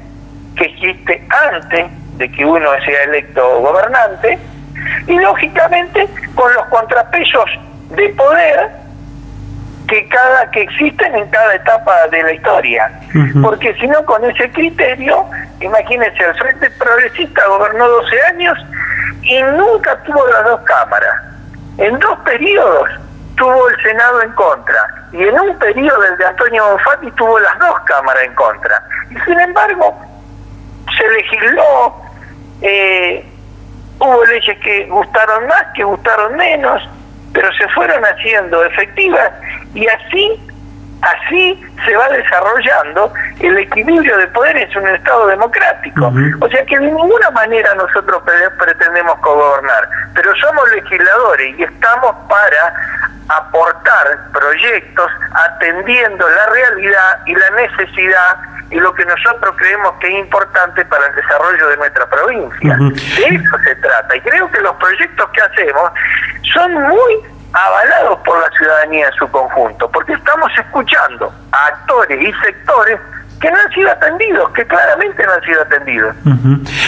que existe antes de que uno sea electo gobernante y lógicamente con los contrapesos de poder que cada que existen en cada etapa de la historia, porque si no con ese criterio, imagínense, el Frente Progresista gobernó 12 años y nunca tuvo las dos cámaras. En dos periodos tuvo el Senado en contra y en un periodo el de Antonio Bonfatti tuvo las dos cámaras en contra. Y sin embargo, se legisló, eh, hubo leyes que gustaron más, que gustaron menos, pero se fueron haciendo efectivas y así así se va desarrollando el equilibrio de poderes en un Estado democrático. O sea que de ninguna manera nosotros pretendemos gobernar, pero somos legisladores y estamos para aportar proyectos atendiendo la realidad y la necesidad y lo que nosotros creemos que es importante para el desarrollo de nuestra provincia. De eso se trata. Y creo que los proyectos que hacemos son muy avalados por la ciudadanía en su conjunto, porque estamos escuchando a actores y sectores que no han sido atendidos, que claramente no han sido atendidos.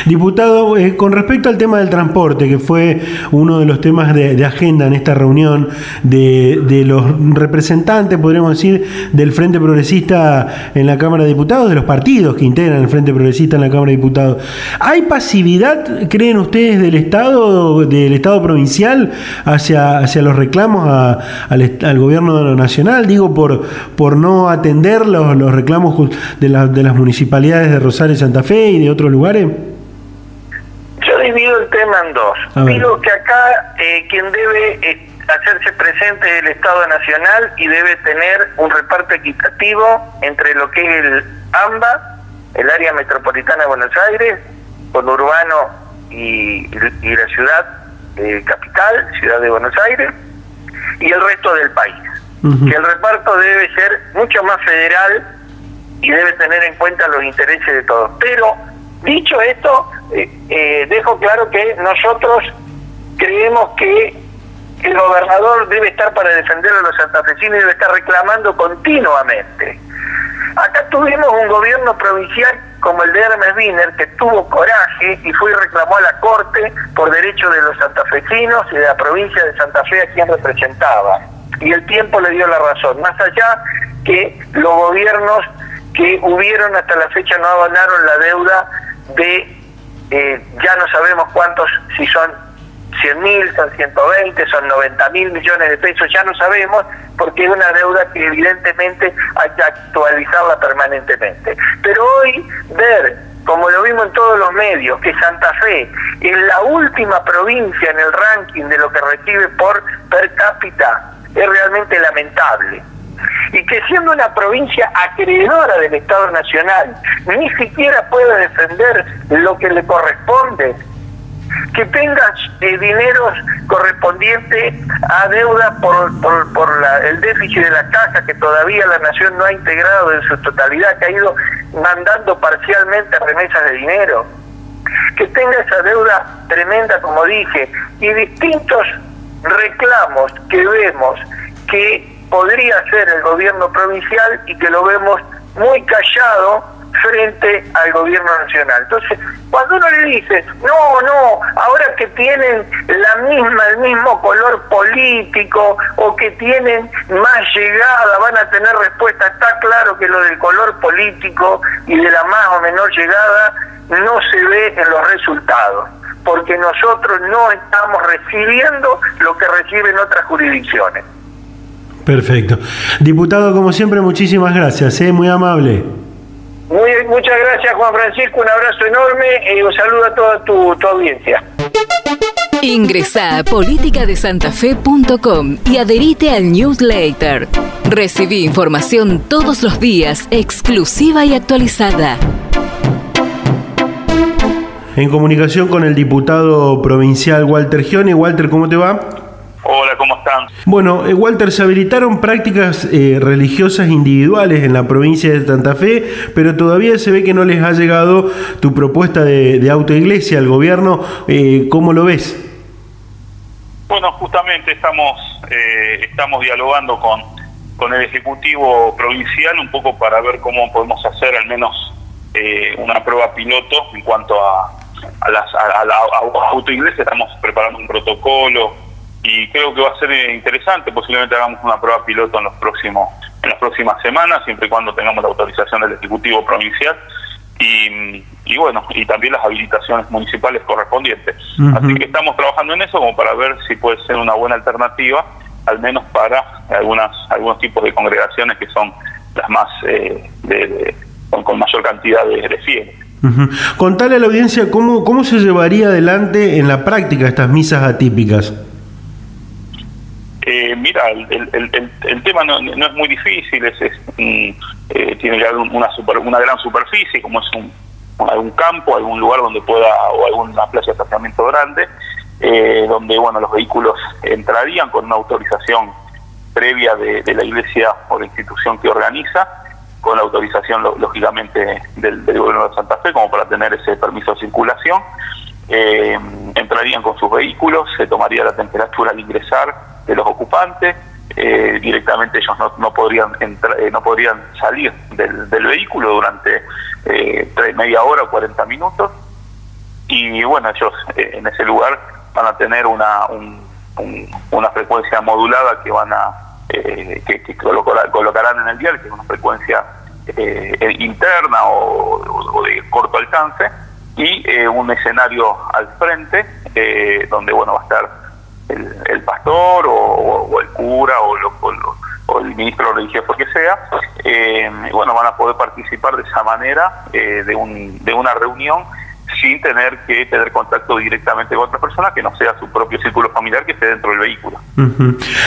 Diputado, eh, con respecto al tema del transporte, que fue uno de los temas de, agenda en esta reunión de, de, los representantes, podríamos decir, del Frente Progresista en la Cámara de Diputados, de los partidos que integran el Frente Progresista en la Cámara de Diputados, ¿hay pasividad, creen ustedes, del Estado, del Estado provincial hacia, hacia los reclamos al, al, gobierno nacional? Digo, por, por no atender los, los reclamos de, de las municipalidades de Rosario y Santa Fe y de otros lugares? Yo divido el tema en dos. Digo que acá eh, quien debe eh, hacerse presente es el Estado Nacional y debe tener un reparto equitativo entre lo que es el AMBA, el área metropolitana de Buenos Aires, con urbano y, la ciudad eh, capital, ciudad de Buenos Aires, y el resto del país. Que el reparto debe ser mucho más federal y debe tener en cuenta los intereses de todos. Pero, dicho esto, eh, eh, dejo claro que nosotros creemos que el gobernador debe estar para defender a los santafesinos y debe estar reclamando continuamente. Acá tuvimos un gobierno provincial como el de Hermes Wiener que tuvo coraje y fue y reclamó a la Corte por derechos de los santafesinos y de la provincia de Santa Fe a quien representaba. Y el tiempo le dio la razón, más allá que los gobiernos que hubieron hasta la fecha no abonaron la deuda de, eh, ya no sabemos cuántos, si son 100 mil, son 120, son 90 mil millones de pesos, ya no sabemos, porque es una deuda que evidentemente hay que actualizarla permanentemente. Pero hoy ver, como lo vimos en todos los medios, que Santa Fe es la última provincia en el ranking de lo que recibe por per cápita, es realmente lamentable y que siendo una provincia acreedora del Estado Nacional, ni siquiera puede defender lo que le corresponde, que tengas eh, dineros correspondientes a deuda por, por, el déficit de la casa que todavía la nación no ha integrado en su totalidad, que ha ido mandando parcialmente remesas de dinero, que tenga esa deuda tremenda, como dije, y distintos reclamos que vemos que podría ser el gobierno provincial y que lo vemos muy callado frente al gobierno nacional. Entonces, cuando uno le dice, no, no, ahora que tienen la misma, el mismo color político o que tienen más llegada, van a tener respuesta, está claro que lo del color político y de la más o menor llegada no se ve en los resultados, porque nosotros no estamos recibiendo lo que reciben otras jurisdicciones. Perfecto. Diputado, como siempre, muchísimas gracias, ¿eh? muy amable. Muy, muchas gracias, Juan Francisco. Un abrazo enorme y un saludo a toda tu, tu audiencia. Ingresa a politicadesantafe.com y adherite al newsletter. Recibí información todos los días, exclusiva y actualizada. En comunicación con el diputado provincial Walter Gione. Walter, ¿cómo te va? Hola, ¿cómo están? Bueno, eh, Walter, se habilitaron prácticas eh, religiosas individuales en la provincia de Santa Fe, pero todavía se ve que no les ha llegado tu propuesta de, autoiglesia al gobierno. Eh, ¿Cómo lo ves? Bueno, justamente estamos, estamos dialogando con, con el Ejecutivo Provincial un poco para ver cómo podemos hacer al menos una prueba piloto en cuanto a, a, las, a, la autoiglesia. Estamos preparando un protocolo y creo que va a ser eh, interesante, posiblemente hagamos una prueba piloto en los próximos en las próximas semanas, siempre y cuando tengamos la autorización del Ejecutivo Provincial y, y bueno, y también las habilitaciones municipales correspondientes. Así que estamos trabajando en eso como para ver si puede ser una buena alternativa, al menos para algunas algunos tipos de congregaciones que son las más eh, de, con, mayor cantidad de, de fieles. Contale a la audiencia cómo, cómo se llevaría adelante en la práctica estas misas atípicas. Eh, mira, el, tema no, es muy difícil, es, eh, tiene una, super, una gran superficie, como es un, algún campo, algún lugar donde pueda, o alguna playa de estacionamiento grande, eh, donde bueno los vehículos entrarían con una autorización previa de, la iglesia o la institución que organiza, con la autorización lógicamente del, del, gobierno de Santa Fe como para tener ese permiso de circulación. entrarían con sus vehículos, se tomaría la temperatura al ingresar, de los ocupantes, eh, directamente ellos no, no podrían entrar, eh, no podrían salir del, vehículo durante eh, media hora o 40 minutos. Y bueno ellos eh, en ese lugar van a tener una una frecuencia modulada que van a que, que colocarán en el dial que es una frecuencia interna o, de corto alcance y un escenario al frente donde bueno va a estar el, pastor o, el cura o, el ministro religioso que sea, eh, bueno, van a poder participar de esa manera eh, de, un, de una reunión sin tener que tener contacto directamente con otra persona que no sea su propio círculo familiar que esté dentro del vehículo.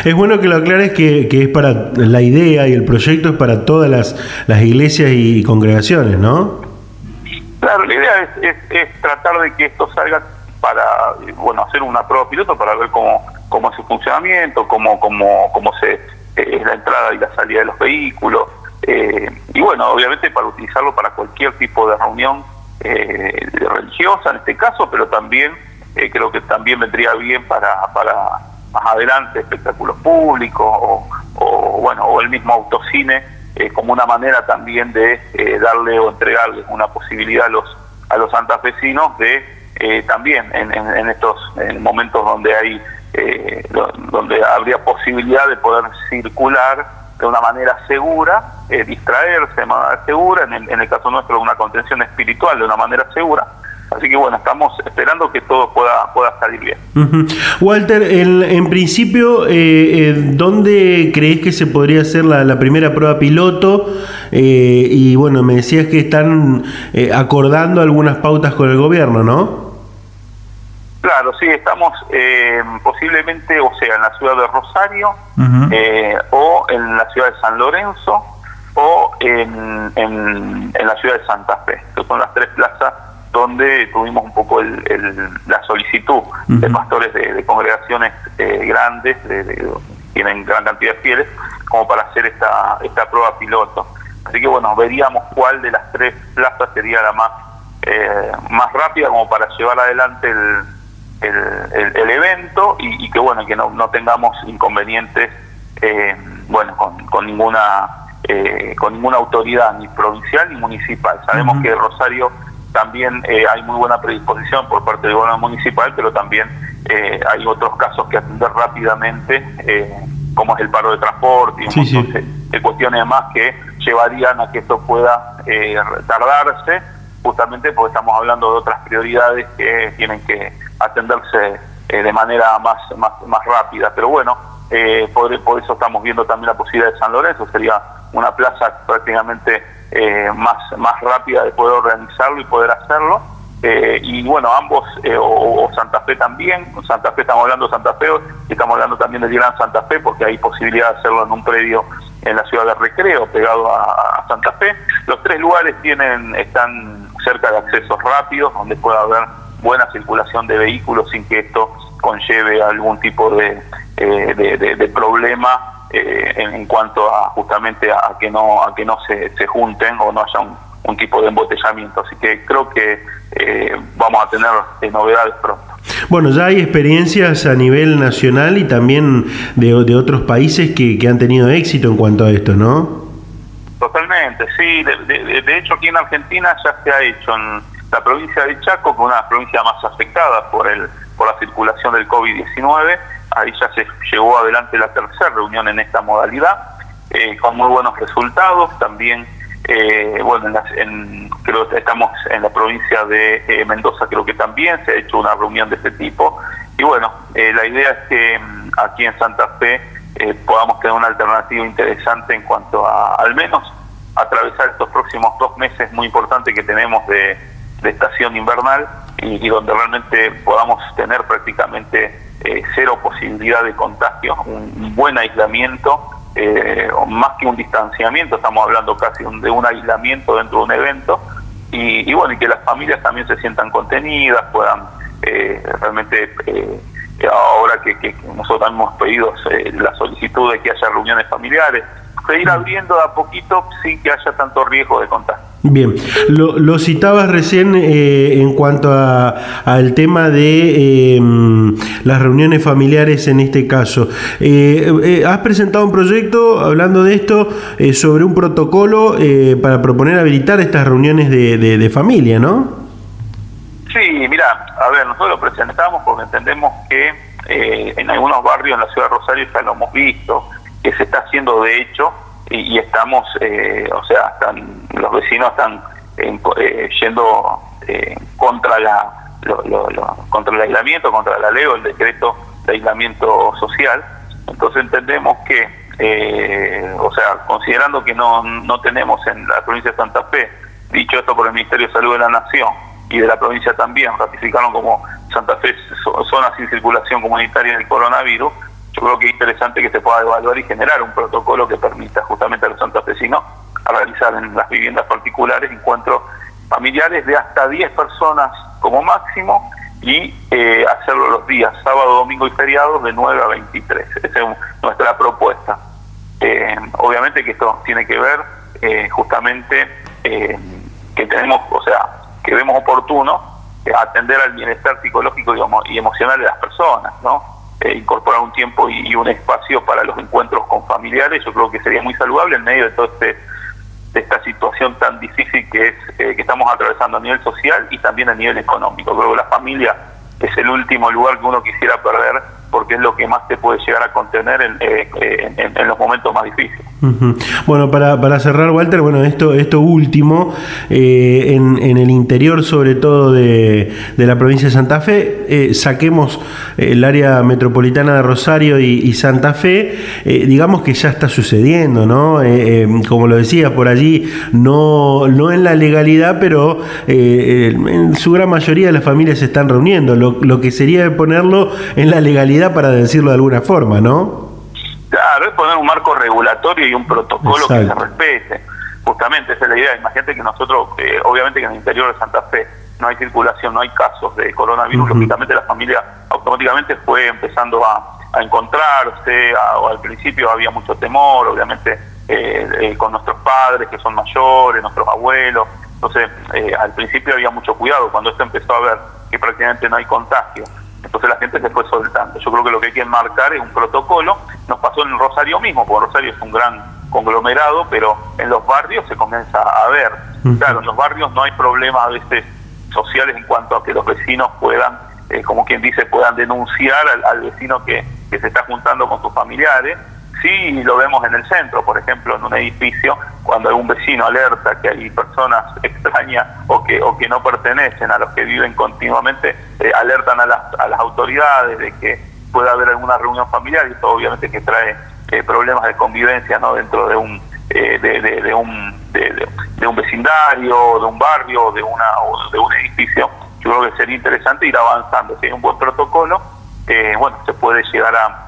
Es bueno que lo aclares que, que, es para la idea y el proyecto es para todas las, las iglesias y congregaciones, ¿no? Claro, la idea es, es tratar de que esto salga para bueno hacer una prueba piloto para ver cómo, cómo es su funcionamiento, cómo, cómo, cómo se, eh, es la entrada y la salida de los vehículos. Eh, y bueno, obviamente para utilizarlo para cualquier tipo de reunión eh, religiosa en este caso, pero también creo que también vendría bien para, para más adelante espectáculos públicos o, bueno o el mismo autocine como una manera también de darle o entregarle una posibilidad a los a los santafesinos de eh, también en, en, estos momentos donde hay eh, donde habría posibilidad de poder circular de una manera segura, eh, distraerse de manera segura, en el, en el caso nuestro una contención espiritual de una manera segura, Así que bueno, estamos esperando que todo pueda, pueda salir bien. Walter, en, en principio, eh, ¿dónde crees que se podría hacer la, la primera prueba piloto? y bueno, me decías que están acordando algunas pautas con el gobierno, ¿no? Claro, sí, estamos eh, posiblemente, o sea, en la ciudad de Rosario, eh, o en la ciudad de San Lorenzo, o en, en, la ciudad de Santa Fe, que son las tres plazas donde tuvimos un poco la solicitud de pastores de, congregaciones eh, grandes, de, tienen gran cantidad de fieles, como para hacer esta, esta prueba piloto. Así que bueno, veríamos cuál de las tres plazas sería la más, eh, más rápida como para llevar adelante el, el, evento y, que bueno, que no, no tengamos inconvenientes eh, bueno, con, con ninguna eh, con ninguna autoridad ni provincial ni municipal. Sabemos que Rosario también eh, hay muy buena predisposición por parte del gobierno municipal, pero también eh, hay otros casos que atender rápidamente, como es el paro de transporte y un montón De, cuestiones más que llevarían a que esto pueda tardarse, justamente porque estamos hablando de otras prioridades que tienen que atenderse de manera más, más, más rápida. Pero bueno, por, por eso estamos viendo también la posibilidad de San Lorenzo, sería una plaza prácticamente eh, más, más rápida de poder organizarlo y poder hacerlo. Eh, y bueno, ambos, eh, o, Santa Fe también, Santa Fe estamos hablando de Santa Fe, y estamos hablando también de Gran Santa Fe, porque hay posibilidad de hacerlo en un predio en la ciudad de Recreo, pegado a, Santa Fe. Los tres lugares tienen están cerca de accesos rápidos, donde puede haber buena circulación de vehículos sin que esto conlleve algún tipo de, de problema eh, en, cuanto a justamente a, que no a que no se, se junten o no haya un, tipo de embotellamiento. Así que creo que eh, vamos a tener eh, novedades pronto. Bueno, ya hay experiencias a nivel nacional y también de, de otros países que, que, han tenido éxito en cuanto a esto, ¿no? Totalmente, sí. De, de, hecho, aquí en Argentina ya se ha hecho en la provincia de Chaco, que es una provincia más afectada por el por la circulación del COVID-19, ahí ya se llevó adelante la tercera reunión en esta modalidad, eh, con muy buenos resultados. También, eh, bueno, en, creo que estamos en la provincia de eh, Mendoza, creo que también se ha hecho una reunión de este tipo. Y bueno, la idea es que mm, aquí en Santa Fe podamos tener una alternativa interesante en cuanto a, al menos, atravesar estos próximos dos meses muy importantes que tenemos de, estación invernal y, y donde realmente podamos tener prácticamente eh, cero posibilidad de contagio, un buen aislamiento, eh, más que un distanciamiento, estamos hablando casi de un aislamiento dentro de un evento, y, bueno, y que las familias también se sientan contenidas, puedan eh, realmente, ahora que, que, nosotros también hemos pedido la solicitud de que haya reuniones familiares, seguir abriendo de a poquito sin que haya tanto riesgo de contagio. Bien, lo, lo citabas recién eh, en cuanto al tema de em, las reuniones familiares en este caso. Eh, eh, has presentado un proyecto hablando de esto sobre un protocolo para proponer habilitar estas reuniones de, de, familia, ¿no? Sí, mira, a ver, nosotros lo presentamos porque entendemos que en algunos barrios en la ciudad de Rosario ya lo hemos visto, que se está haciendo de hecho y, estamos, eh, o sea, están, los vecinos están eh, yendo eh, contra la contra el aislamiento, contra la ley o el decreto de aislamiento social. Entonces entendemos que, o sea, considerando que no, no tenemos en la provincia de Santa Fe, dicho esto por el Ministerio de Salud de la Nación y de la provincia también, ratificaron como Santa Fe zona sin circulación comunitaria del coronavirus, yo creo que es interesante que se pueda evaluar y generar un protocolo que permita justamente a los santafesinos a realizar en las viviendas particulares encuentros familiares de hasta 10 personas como máximo y eh, hacerlo los días sábado, domingo y feriados de 9 a 23. Esa es nuestra propuesta. Eh, obviamente que esto tiene que ver eh, justamente que tenemos, o sea, que vemos oportuno atender al bienestar psicológico y emocional de las personas, ¿no? Eh, incorporar un tiempo y, un espacio para los encuentros con familiares, yo creo que sería muy saludable en medio de todo este de esta situación tan difícil que es eh, que estamos atravesando a nivel social y también a nivel económico. Creo que la familia es el último lugar que uno quisiera perder porque es lo que más te puede llegar a contener en, eh, en, los momentos más difíciles. Bueno, para, para, cerrar, Walter, bueno, esto, esto último, eh, en, en, el interior sobre todo de, de la provincia de Santa Fe, eh, saquemos el área metropolitana de Rosario y, Santa Fe, digamos que ya está sucediendo, ¿no? como lo decía, por allí, no, no en la legalidad, pero en su gran mayoría las familias se están reuniendo, lo, lo que sería ponerlo en la legalidad para decirlo de alguna forma, ¿no? Es poner un marco regulatorio y un protocolo que se respete. Justamente esa es la idea. Imagínate que nosotros, eh, obviamente que en el interior de Santa Fe, no hay circulación, no hay casos de coronavirus, lógicamente la familia automáticamente fue empezando a, encontrarse, o al principio había mucho temor, obviamente eh, eh, con nuestros padres que son mayores, nuestros abuelos, entonces eh, al principio había mucho cuidado, cuando esto empezó a ver que prácticamente no hay contagio, entonces la gente se fue soltando. Yo creo que lo que hay que enmarcar es un protocolo, nos pasó en Rosario mismo, porque Rosario es un gran conglomerado, pero en los barrios se comienza a ver. Claro, en los barrios no hay problemas a veces sociales en cuanto a que los vecinos puedan, eh, como quien dice, puedan denunciar al, vecino que, que, se está juntando con sus familiares. Sí lo vemos en el centro, por ejemplo, en un edificio, cuando algún vecino alerta que hay personas [LAUGHS] extrañas o que, o que no pertenecen a los que viven continuamente, eh, alertan a las, a las autoridades de que pueda haber alguna reunión familiar y eso obviamente que trae eh, problemas de convivencia no dentro de un de, de, un de, un vecindario, de un barrio, de una de un edificio, yo creo que sería interesante ir avanzando. Si hay un buen protocolo, eh, bueno, se puede llegar a,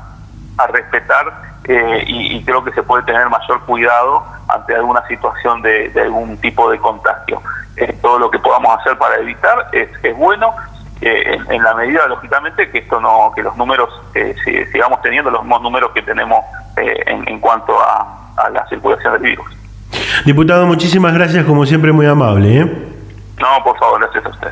a respetar eh, y, creo que se puede tener mayor cuidado ante alguna situación de, algún tipo de contagio. Eh, todo lo que podamos hacer para evitar es, es bueno. en, la medida, lógicamente, que esto no, que los números sigamos teniendo los mismos números que tenemos en, en cuanto a, a la circulación del virus. Diputado, muchísimas gracias, como siempre, muy amable. ¿Eh? No, por favor, gracias a usted.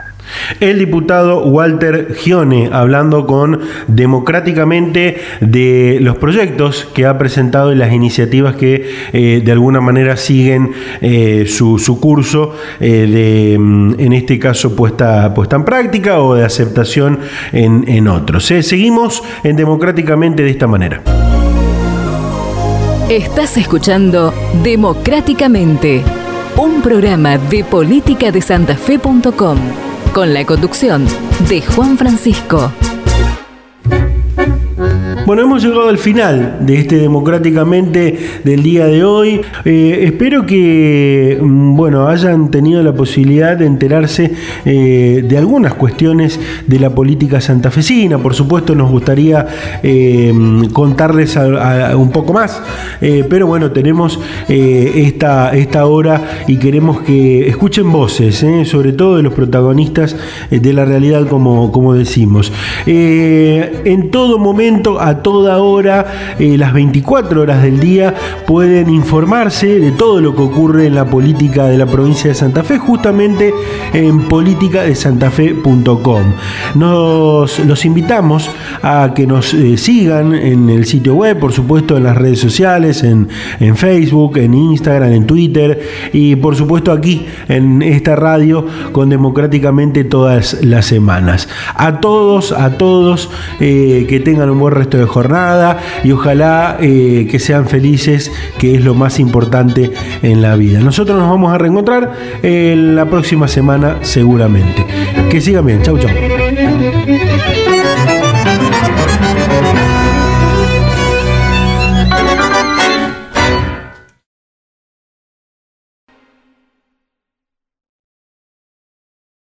El diputado Walter Gione, hablando con democráticamente de los proyectos que ha presentado y las iniciativas que eh, de alguna manera siguen eh, su, curso de, mm, en este caso, puesta, puesta en práctica o de aceptación en, en otros. Seguimos en democráticamente de esta manera. Estás escuchando Democráticamente, un programa de política de santafe.com, con la conducción de Juan Francisco. Bueno, hemos llegado al final de este democráticamente del día de hoy. Eh, espero que mm, bueno, hayan tenido la posibilidad de enterarse eh, de algunas cuestiones de la política santafesina. Por supuesto, nos gustaría eh, contarles un poco más, pero bueno, tenemos esta, esta hora y queremos que escuchen voces, sobre todo de los protagonistas de la realidad, como, como decimos. en todo momento, a toda hora, eh, las 24 horas del día, pueden informarse de todo lo que ocurre en la política de la provincia de Santa Fe, justamente en politicadesantafe.com. Nos los invitamos a que nos eh, sigan en el sitio web, por supuesto en las redes sociales, en, en Facebook, en Instagram, en Twitter y por supuesto aquí en esta radio con democráticamente todas las semanas. A todos, a todos, eh, que tengan un buen resto jornada y ojalá eh, que sean felices, que es lo más importante en la vida. Nosotros nos vamos a reencontrar en la próxima semana seguramente. Que sigan bien. Chau, chau.